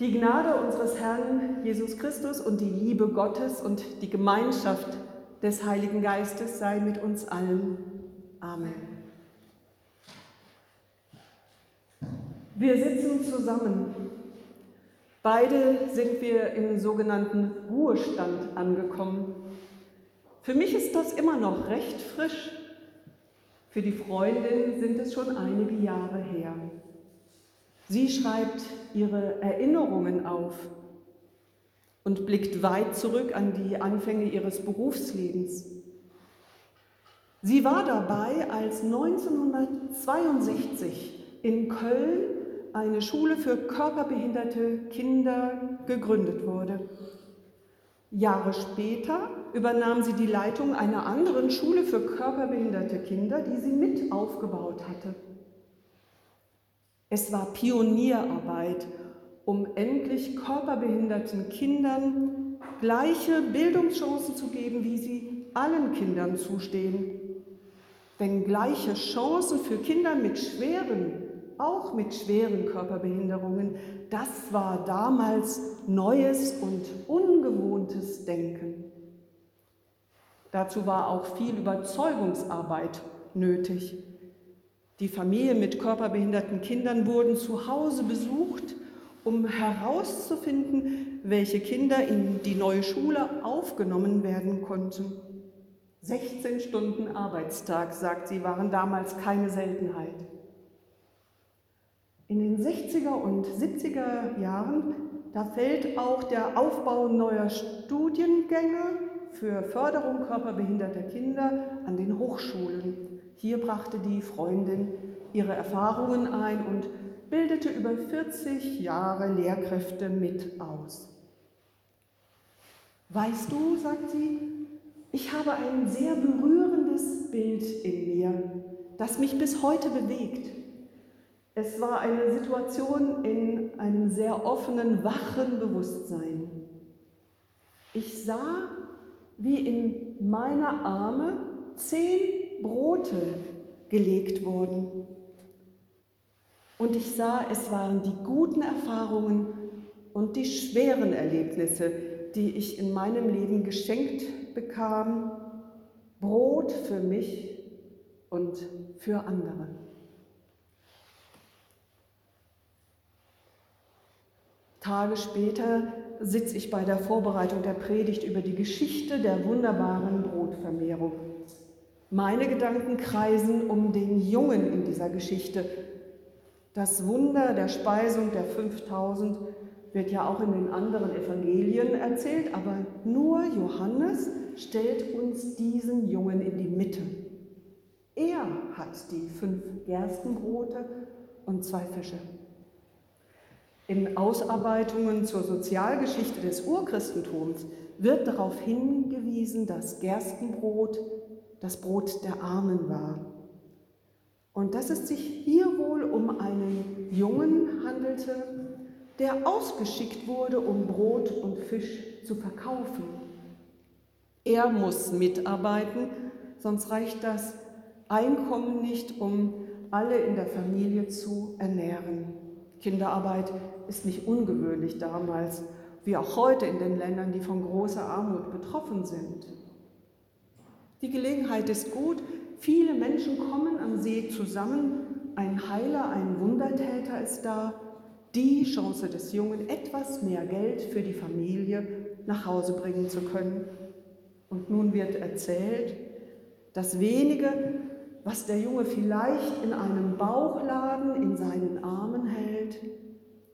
Die Gnade unseres Herrn Jesus Christus und die Liebe Gottes und die Gemeinschaft des Heiligen Geistes sei mit uns allen. Amen. Wir sitzen zusammen. Beide sind wir im sogenannten Ruhestand angekommen. Für mich ist das immer noch recht frisch. Für die Freundin sind es schon einige Jahre her. Sie schreibt ihre Erinnerungen auf und blickt weit zurück an die Anfänge ihres Berufslebens. Sie war dabei, als 1962 in Köln eine Schule für körperbehinderte Kinder gegründet wurde. Jahre später übernahm sie die Leitung einer anderen Schule für körperbehinderte Kinder, die sie mit aufgebaut hatte. Es war Pionierarbeit, um endlich körperbehinderten Kindern gleiche Bildungschancen zu geben, wie sie allen Kindern zustehen. Denn gleiche Chancen für Kinder mit schweren, auch mit schweren Körperbehinderungen, das war damals neues und ungewohntes Denken. Dazu war auch viel Überzeugungsarbeit nötig. Die Familien mit körperbehinderten Kindern wurden zu Hause besucht, um herauszufinden, welche Kinder in die neue Schule aufgenommen werden konnten. 16 Stunden Arbeitstag, sagt sie, waren damals keine Seltenheit. In den 60er und 70er Jahren, da fällt auch der Aufbau neuer Studiengänge für Förderung körperbehinderter Kinder an den Hochschulen hier brachte die Freundin ihre Erfahrungen ein und bildete über 40 Jahre Lehrkräfte mit aus. Weißt du, sagt sie, ich habe ein sehr berührendes Bild in mir, das mich bis heute bewegt. Es war eine Situation in einem sehr offenen, wachen Bewusstsein. Ich sah, wie in meiner Arme zehn Brote gelegt wurden. Und ich sah, es waren die guten Erfahrungen und die schweren Erlebnisse, die ich in meinem Leben geschenkt bekam. Brot für mich und für andere. Tage später sitze ich bei der Vorbereitung der Predigt über die Geschichte der wunderbaren Brotvermehrung. Meine Gedanken kreisen um den Jungen in dieser Geschichte. Das Wunder der Speisung der 5000 wird ja auch in den anderen Evangelien erzählt, aber nur Johannes stellt uns diesen Jungen in die Mitte. Er hat die fünf Gerstenbrote und zwei Fische. In Ausarbeitungen zur Sozialgeschichte des Urchristentums wird darauf hingewiesen, dass Gerstenbrot das Brot der Armen war. Und dass es sich hier wohl um einen Jungen handelte, der ausgeschickt wurde, um Brot und Fisch zu verkaufen. Er muss mitarbeiten, sonst reicht das Einkommen nicht, um alle in der Familie zu ernähren. Kinderarbeit ist nicht ungewöhnlich damals, wie auch heute in den Ländern, die von großer Armut betroffen sind. Die Gelegenheit ist gut. Viele Menschen kommen am See zusammen. Ein Heiler, ein Wundertäter ist da. Die Chance des Jungen, etwas mehr Geld für die Familie nach Hause bringen zu können. Und nun wird erzählt, das wenige, was der Junge vielleicht in einem Bauchladen in seinen Armen hält,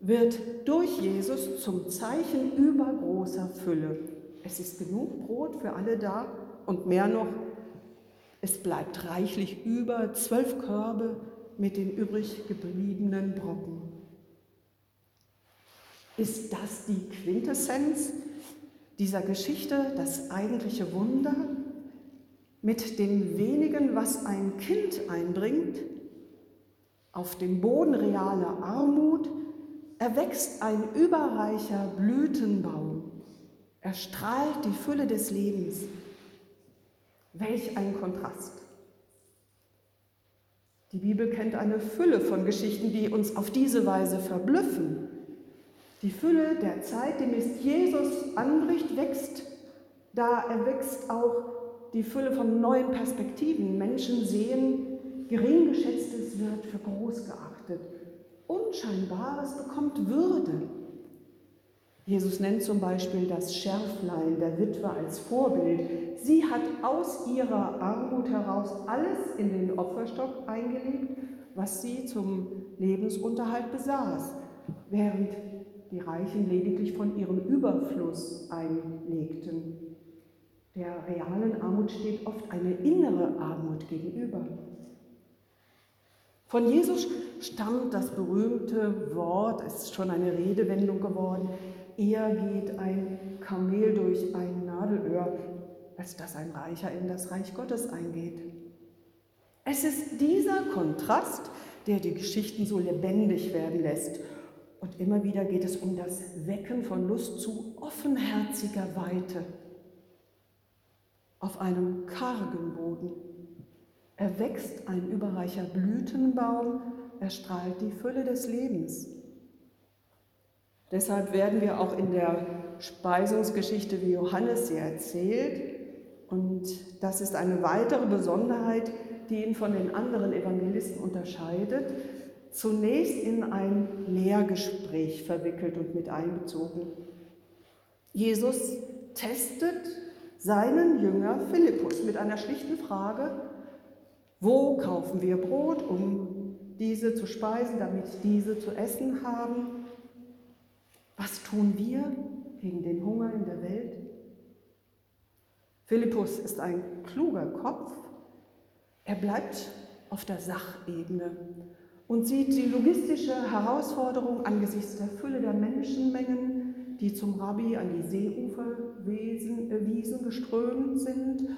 wird durch Jesus zum Zeichen übergroßer Fülle. Es ist genug Brot für alle da und mehr noch, es bleibt reichlich über zwölf Körbe mit den übrig gebliebenen Brocken. Ist das die Quintessenz dieser Geschichte, das eigentliche Wunder? Mit dem wenigen, was ein Kind einbringt, auf dem Boden realer Armut, erwächst ein überreicher Blütenbaum. Er strahlt die Fülle des Lebens. Welch ein Kontrast. Die Bibel kennt eine Fülle von Geschichten, die uns auf diese Weise verblüffen. Die Fülle der Zeit, die Mist Jesus anbricht, wächst. Da erwächst auch die Fülle von neuen Perspektiven. Menschen sehen, gering geschätztes wird für groß geachtet. Unscheinbares bekommt Würde. Jesus nennt zum Beispiel das Schärflein der Witwe als Vorbild. Sie hat aus ihrer Armut heraus alles in den Opferstock eingelegt, was sie zum Lebensunterhalt besaß, während die Reichen lediglich von ihrem Überfluss einlegten. Der realen Armut steht oft eine innere Armut gegenüber. Von Jesus stammt das berühmte Wort, es ist schon eine Redewendung geworden, eher geht ein Kamel durch ein Nadelöhr, als dass ein Reicher in das Reich Gottes eingeht. Es ist dieser Kontrast, der die Geschichten so lebendig werden lässt. Und immer wieder geht es um das Wecken von Lust zu offenherziger Weite. Auf einem kargen Boden erwächst ein überreicher Blütenbaum, er strahlt die Fülle des Lebens. Deshalb werden wir auch in der Speisungsgeschichte, wie Johannes sie erzählt, und das ist eine weitere Besonderheit, die ihn von den anderen Evangelisten unterscheidet, zunächst in ein Lehrgespräch verwickelt und mit einbezogen. Jesus testet seinen Jünger Philippus mit einer schlichten Frage, wo kaufen wir Brot, um diese zu speisen, damit diese zu essen haben? Was tun wir gegen den Hunger in der Welt? Philippus ist ein kluger Kopf. Er bleibt auf der Sachebene und sieht die logistische Herausforderung angesichts der Fülle der Menschenmengen, die zum Rabbi an die Seeuferwiesen äh, geströmt sind,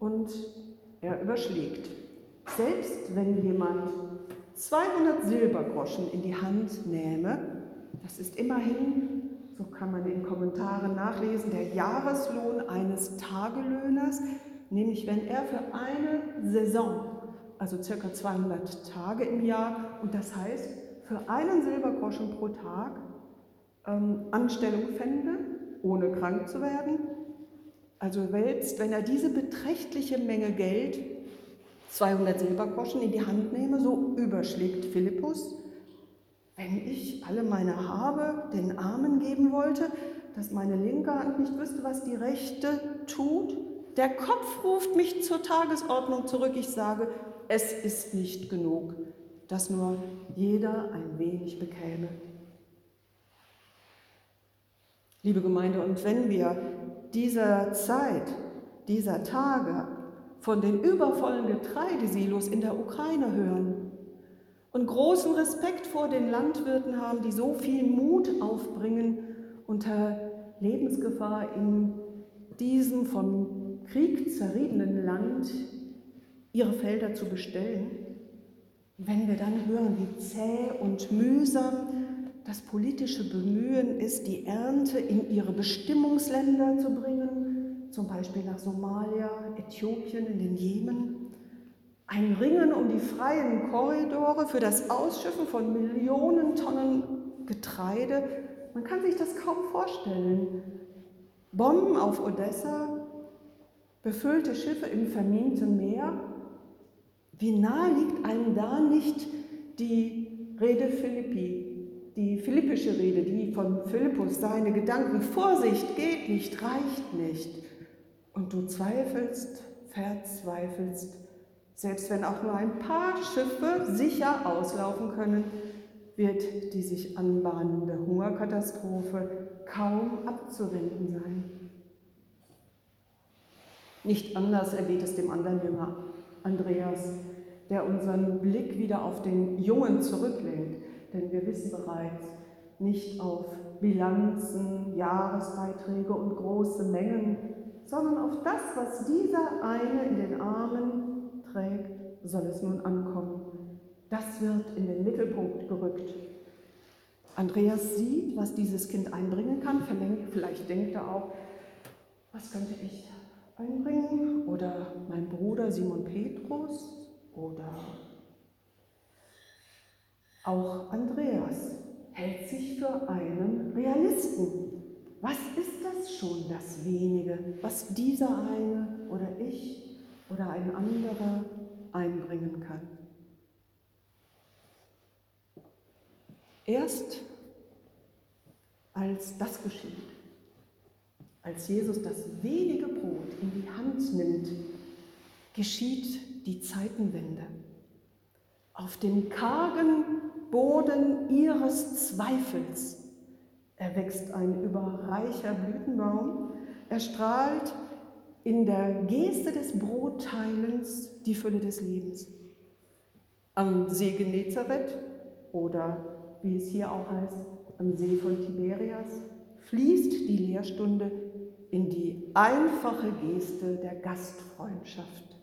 und er überschlägt. Selbst wenn jemand 200 Silbergroschen in die Hand nähme, das ist immerhin, so kann man in Kommentaren nachlesen, der Jahreslohn eines Tagelöhners, nämlich wenn er für eine Saison, also circa 200 Tage im Jahr, und das heißt für einen Silbergroschen pro Tag ähm, Anstellung fände, ohne krank zu werden, also wälzt, wenn er diese beträchtliche Menge Geld 200 Silbergroschen in die Hand nehme, so überschlägt Philippus, wenn ich alle meine Habe den Armen geben wollte, dass meine linke Hand nicht wüsste, was die rechte tut. Der Kopf ruft mich zur Tagesordnung zurück. Ich sage, es ist nicht genug, dass nur jeder ein wenig bekäme. Liebe Gemeinde, und wenn wir dieser Zeit, dieser Tage von den übervollen Getreidesilos in der Ukraine hören und großen Respekt vor den Landwirten haben, die so viel Mut aufbringen, unter Lebensgefahr in diesem vom Krieg zerriebenen Land ihre Felder zu bestellen. Wenn wir dann hören, wie zäh und mühsam das politische Bemühen ist, die Ernte in ihre Bestimmungsländer zu bringen, zum Beispiel nach Somalia, Äthiopien, in den Jemen. Ein Ringen um die freien Korridore für das Ausschiffen von Millionen Tonnen Getreide. Man kann sich das kaum vorstellen. Bomben auf Odessa, befüllte Schiffe im verminten Meer. Wie nahe liegt einem da nicht die Rede Philippi, die philippische Rede, die von Philippus, seine Gedanken, Vorsicht geht nicht, reicht nicht und du zweifelst, verzweifelst, selbst wenn auch nur ein paar Schiffe sicher auslaufen können, wird die sich anbahnende Hungerkatastrophe kaum abzuwenden sein. Nicht anders ergeht es dem anderen Jünger, Andreas, der unseren Blick wieder auf den Jungen zurücklenkt, denn wir wissen bereits, nicht auf Bilanzen, Jahresbeiträge und große Mengen sondern auf das, was dieser eine in den Armen soll es nun ankommen. Das wird in den Mittelpunkt gerückt. Andreas sieht, was dieses Kind einbringen kann. Vielleicht denkt er auch, was könnte ich einbringen? Oder mein Bruder Simon Petrus? Oder auch Andreas. hält sich für einen Realisten. Was ist das schon, das wenige, was dieser eine oder ich oder ein anderer einbringen kann? Erst als das geschieht, als Jesus das wenige Brot in die Hand nimmt, geschieht die Zeitenwende. Auf dem kargen Boden ihres Zweifels erwächst ein überreicher Blütenbaum. Er strahlt in der Geste des Brotteilens die Fülle des Lebens. Am See Genezareth oder wie es hier auch heißt, am See von Tiberias, fließt die Lehrstunde in die einfache Geste der Gastfreundschaft.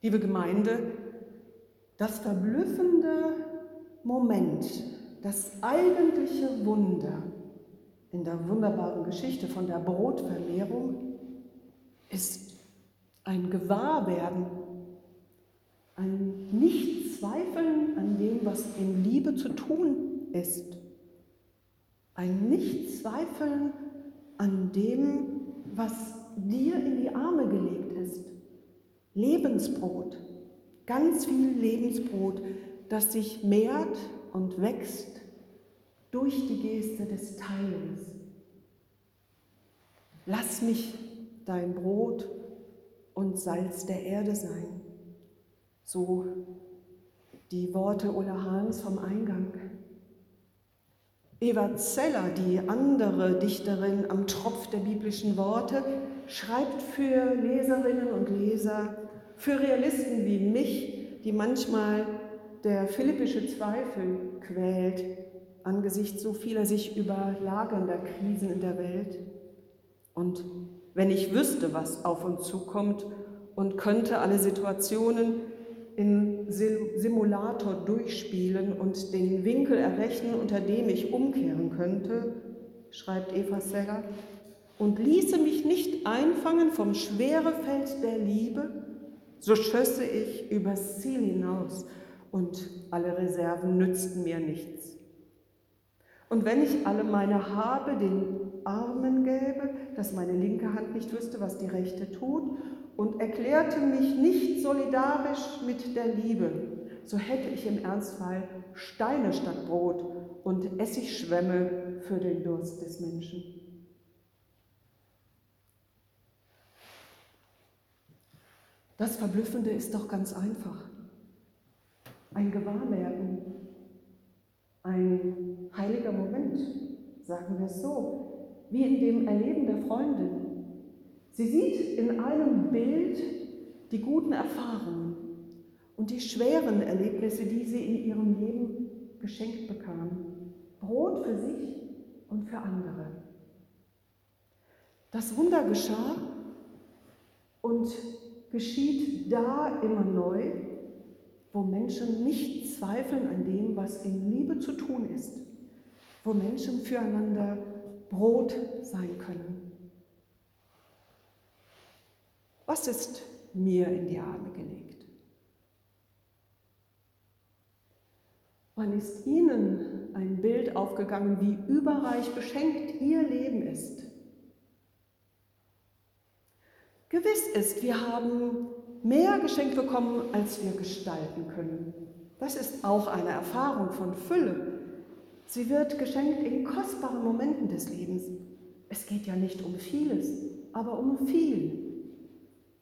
Liebe Gemeinde, das verblüffende Moment, das eigentliche Wunder in der wunderbaren Geschichte von der Brotvermehrung ist ein Gewahrwerden ein Nichtzweifeln an dem, was in Liebe zu tun ist. Ein Nichtzweifeln an dem, was dir in die Arme gelegt ist. Lebensbrot, ganz viel Lebensbrot, das sich mehrt und wächst durch die Geste des Teilens. Lass mich dein Brot und Salz der Erde sein. So die Worte Ulla Hahns vom Eingang. Eva Zeller, die andere Dichterin am Tropf der biblischen Worte, schreibt für Leserinnen und Leser, für Realisten wie mich, die manchmal der philippische Zweifel quält angesichts so vieler sich überlagernder Krisen in der Welt. Und wenn ich wüsste, was auf uns zukommt und könnte alle Situationen in Simulator durchspielen und den Winkel errechnen, unter dem ich umkehren könnte, schreibt Eva Segger, und ließe mich nicht einfangen vom Schwerefeld der Liebe, so schösse ich übers Ziel hinaus und alle Reserven nützten mir nichts. Und wenn ich alle meine Habe den Armen gäbe, dass meine linke Hand nicht wüsste, was die rechte tut, und erklärte mich nicht solidarisch mit der Liebe, so hätte ich im Ernstfall Steine statt Brot und Essigschwämme für den Durst des Menschen. Das Verblüffende ist doch ganz einfach. Ein Gewahrwerden, ein heiliger Moment, sagen wir es so, wie in dem Erleben der Freundin, Sie sieht in einem Bild die guten Erfahrungen und die schweren Erlebnisse, die sie in ihrem Leben geschenkt bekam. Brot für sich und für andere. Das Wunder geschah und geschieht da immer neu, wo Menschen nicht zweifeln an dem, was in Liebe zu tun ist, wo Menschen füreinander Brot sein können. Was ist mir in die Arme gelegt? Wann ist Ihnen ein Bild aufgegangen, wie überreich beschenkt Ihr Leben ist? Gewiss ist, wir haben mehr geschenkt bekommen, als wir gestalten können. Das ist auch eine Erfahrung von Fülle. Sie wird geschenkt in kostbaren Momenten des Lebens. Es geht ja nicht um vieles, aber um viel.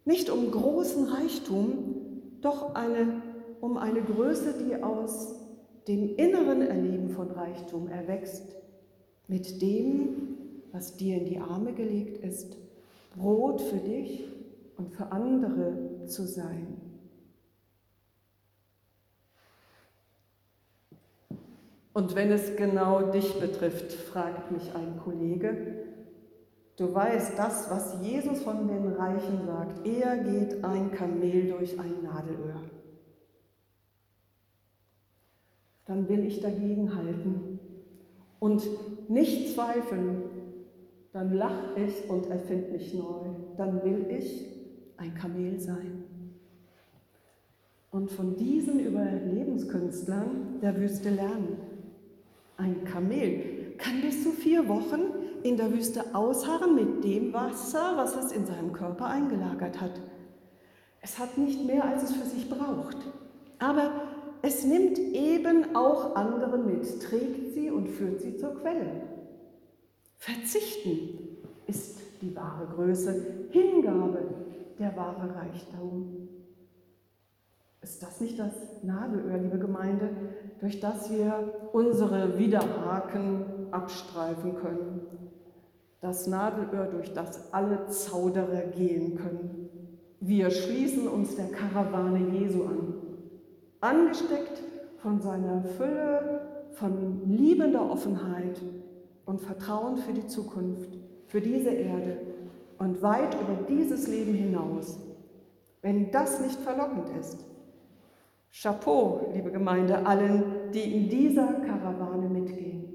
Nicht um großen Reichtum, doch eine, um eine Größe, die aus dem inneren Erleben von Reichtum erwächst, mit dem, was dir in die Arme gelegt ist, Brot für dich und für andere zu sein. Und wenn es genau dich betrifft, fragt mich ein Kollege, Du weißt das, was Jesus von den Reichen sagt. Er geht ein Kamel durch ein Nadelöhr. Dann will ich dagegen halten und nicht zweifeln. Dann lach ich und erfind mich neu. Dann will ich ein Kamel sein. und von diesen Überlebenskünstlern der Wüste lernen. Ein Kamel kann bis zu vier Wochen in der Wüste ausharren mit dem Wasser, was es in seinem Körper eingelagert hat. Es hat nicht mehr, als es für sich braucht. Aber es nimmt eben auch andere mit, trägt sie und führt sie zur Quelle. Verzichten ist die wahre Größe, Hingabe der wahre Reichtum. Ist das nicht das Nadelöhr, liebe Gemeinde, durch das wir unsere Widerhaken abstreifen können? Das Nadelöhr, durch das alle Zauderer gehen können. Wir schließen uns der Karawane Jesu an, angesteckt von seiner Fülle, von liebender Offenheit und Vertrauen für die Zukunft, für diese Erde und weit über dieses Leben hinaus. Wenn das nicht verlockend ist, Chapeau, liebe Gemeinde, allen, die in dieser Karawane mitgehen.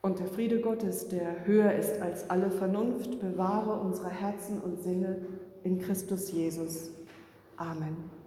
Und der Friede Gottes, der höher ist als alle Vernunft, bewahre unsere Herzen und Sinne in Christus Jesus. Amen.